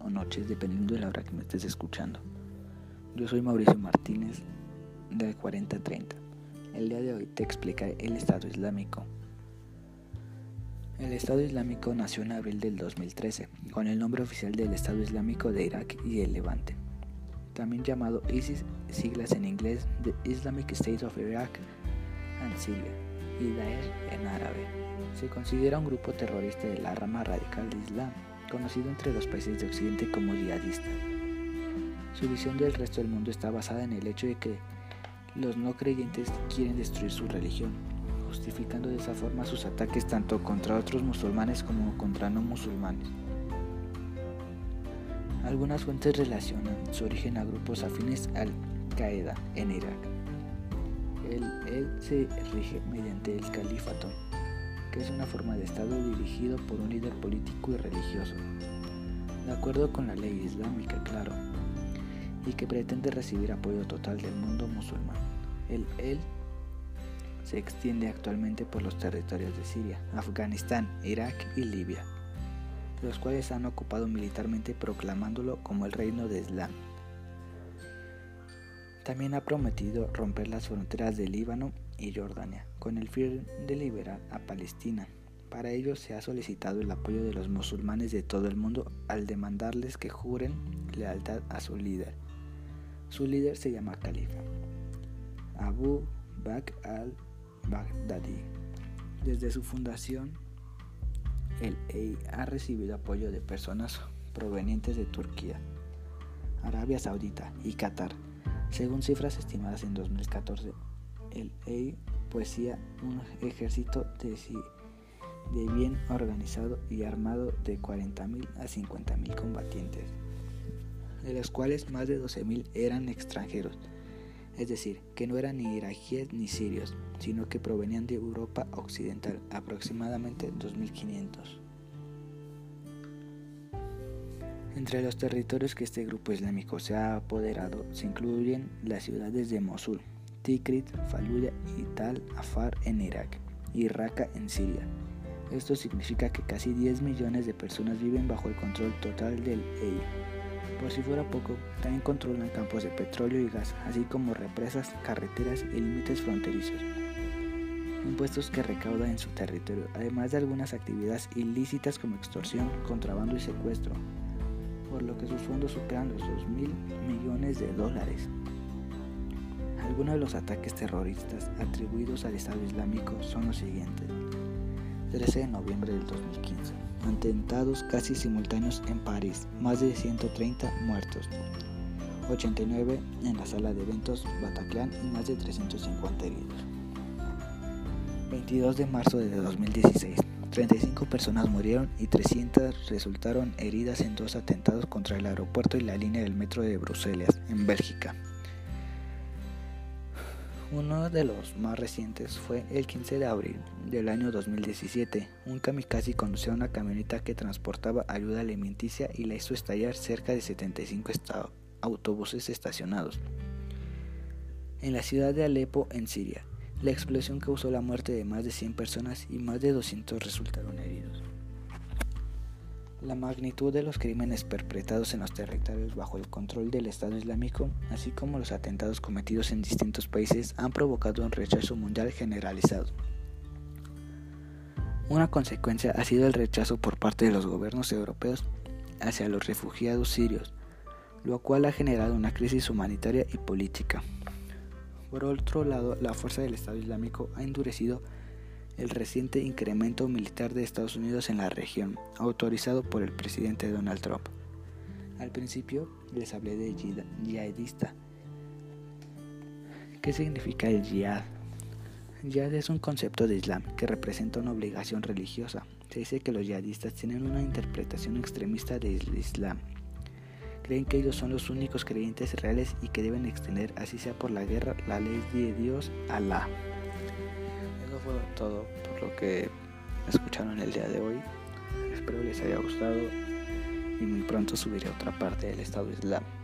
o noches, dependiendo de la hora que me estés escuchando. Yo soy Mauricio Martínez, de 4030. El día de hoy te explicaré el Estado Islámico. El Estado Islámico nació en abril del 2013, con el nombre oficial del Estado Islámico de Irak y el Levante, también llamado ISIS, siglas en inglés The Islamic State of Iraq and Syria, y Daesh en árabe. Se considera un grupo terrorista de la rama radical de Islam, conocido entre los países de Occidente como yihadista. Su visión del resto del mundo está basada en el hecho de que los no creyentes quieren destruir su religión, justificando de esa forma sus ataques tanto contra otros musulmanes como contra no musulmanes. Algunas fuentes relacionan su origen a grupos afines al Qaeda en Irak. El, él se rige mediante el califato, es una forma de Estado dirigido por un líder político y religioso, de acuerdo con la ley islámica, claro, y que pretende recibir apoyo total del mundo musulmán. El él se extiende actualmente por los territorios de Siria, Afganistán, Irak y Libia, los cuales han ocupado militarmente proclamándolo como el reino de Islam. También ha prometido romper las fronteras de Líbano y Jordania, con el fin de liberar a Palestina. Para ello se ha solicitado el apoyo de los musulmanes de todo el mundo al demandarles que juren lealtad a su líder. Su líder se llama Califa, Abu Bakr al-Baghdadi. Desde su fundación, el EI ha recibido apoyo de personas provenientes de Turquía, Arabia Saudita y Qatar. Según cifras estimadas en 2014, el EI poseía un ejército de, de bien organizado y armado de 40.000 a 50.000 combatientes, de los cuales más de 12.000 eran extranjeros, es decir, que no eran ni iraquíes ni sirios, sino que provenían de Europa Occidental, aproximadamente 2.500. Entre los territorios que este grupo islámico se ha apoderado se incluyen las ciudades de Mosul, Tikrit, Fallujah y Tal Afar en Irak y Raqqa en Siria. Esto significa que casi 10 millones de personas viven bajo el control total del EI. Por si fuera poco, también controlan campos de petróleo y gas, así como represas, carreteras y límites fronterizos. Impuestos que recauda en su territorio, además de algunas actividades ilícitas como extorsión, contrabando y secuestro, por lo que sus fondos superan los 2 mil millones de dólares. Algunos de los ataques terroristas atribuidos al Estado Islámico son los siguientes. 13 de noviembre del 2015. Atentados casi simultáneos en París, más de 130 muertos. 89 en la sala de eventos Bataclan y más de 350 heridos. 22 de marzo de 2016. 35 personas murieron y 300 resultaron heridas en dos atentados contra el aeropuerto y la línea del metro de Bruselas, en Bélgica. Uno de los más recientes fue el 15 de abril del año 2017. Un kamikaze conducía una camioneta que transportaba ayuda alimenticia y la hizo estallar cerca de 75 autobuses estacionados. En la ciudad de Alepo, en Siria, la explosión causó la muerte de más de 100 personas y más de 200 resultaron heridos. La magnitud de los crímenes perpetrados en los territorios bajo el control del Estado Islámico, así como los atentados cometidos en distintos países, han provocado un rechazo mundial generalizado. Una consecuencia ha sido el rechazo por parte de los gobiernos europeos hacia los refugiados sirios, lo cual ha generado una crisis humanitaria y política. Por otro lado, la fuerza del Estado Islámico ha endurecido el reciente incremento militar de Estados Unidos en la región, autorizado por el presidente Donald Trump. Al principio les hablé de yihadista. ¿Qué significa el yihad? Yihad es un concepto de Islam que representa una obligación religiosa. Se dice que los yihadistas tienen una interpretación extremista del Islam creen que ellos son los únicos creyentes reales y que deben extender, así sea por la guerra, la ley de Dios, Alá. Fue todo por lo que escucharon el día de hoy. Espero les haya gustado y muy pronto subiré otra parte del Estado Islámico.